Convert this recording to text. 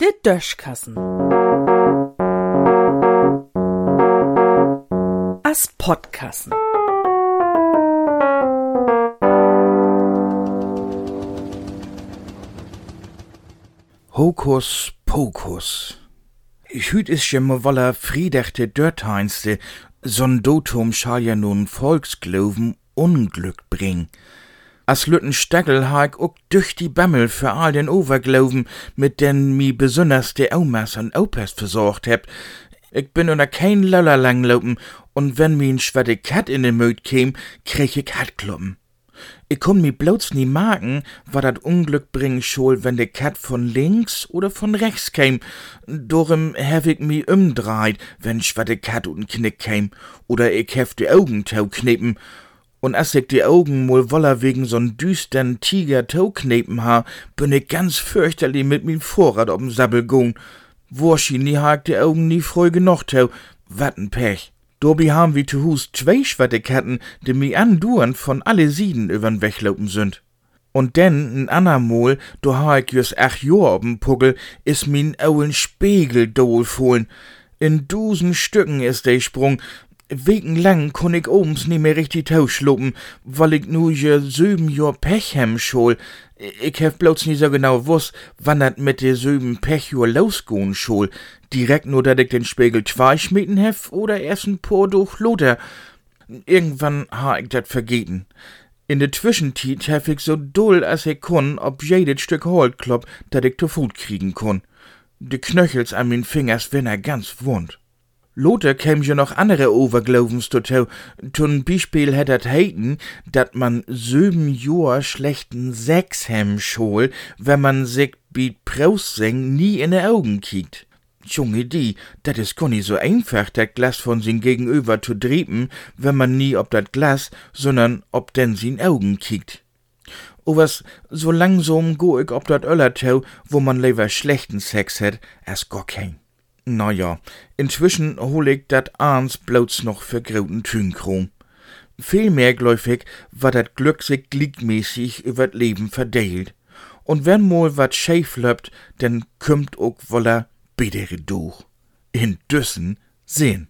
Der Döschkassen. As Podkassen. Hokus Pokus. Hüt is je me wolle friedechte Dörtheinste, so'n Dotum schall ja nun Volksgloven Unglück bring. As Lütten Steckel ha ich ook durch die Bämmel für all den Overgloven, mit den mi besonders de Omas und Opas versorgt heb. Ich bin unter kein Löller langlopen, und wenn mi n schwette Kat in den Möd käm, krieg ich Hatkloppen. Ich komm mi bloß nie magen, war dat Unglück bringen schol, wenn de Kat von links oder von rechts käm. Dorum hef ich mi umdreit, wenn schwette Kat und Knick käm, oder ich hef de Augen tau knippen. Und as ich die Augen mol woller wegen so'n düstern Tiger tau ha, bin ich ganz fürchterlich mit min Vorrat ob'n Sabbel gung. Wurschi, nie ha ich die Augen nie freu genug tau, wat n Pech. Dobi haben wie zu Hus zwei Schwetteketten, die mi anduern von alle Sieden übern Weglopen sind. Und denn, n anermol, do ha ich jüs ach Jahr ob'n Puggel, is min aulen Spiegel dohl fohlen. In dusen Stücken is de Sprung, Wegen lang konn ich obens nie mehr richtig tauschluppen, weil ich nu je sieben Jahr Pech hem schol. Ich hef bloß nie so genau wuss, wann dat mit de sieben Pechjahr losgehen schol. Direkt nur, dat ich den Spiegel schmieden hef oder erst ein paar durch Lothar. Irgendwann ha ich dat vergeten. In de Zwischentiet hef ich so doll as ich kon, ob jedes Stück Holt klopp, dat ich zu Fut kriegen kon. De Knöchels an min Fingers wenn er ganz wund. Lothar käm ja noch andere Overglovens dazu. Zum Beispiel hätt dat heiten, dat man sieben Jahr schlechten Sex hem schol, wenn man sich bi Praussing nie in de Augen kiekt. Junge die, dat is gar nicht so einfach, dat Glas von sin Gegenüber zu driepen, wenn man nie ob dat Glas, sondern ob denn sin Augen kiekt. O was, so langsam go ich ob dat Öllertau, wo man lieber schlechten Sex hat, as gar kein. Na ja, inzwischen hol ich dat ahns bloß noch für grauten Tünkrom. Vielmehr gläufig war dat Glück sich gliedmäßig übert Leben verdeelt. Und wenn mal wat schäf löpt, denn kümmt ook woller bedere durch. In Düssen sehen.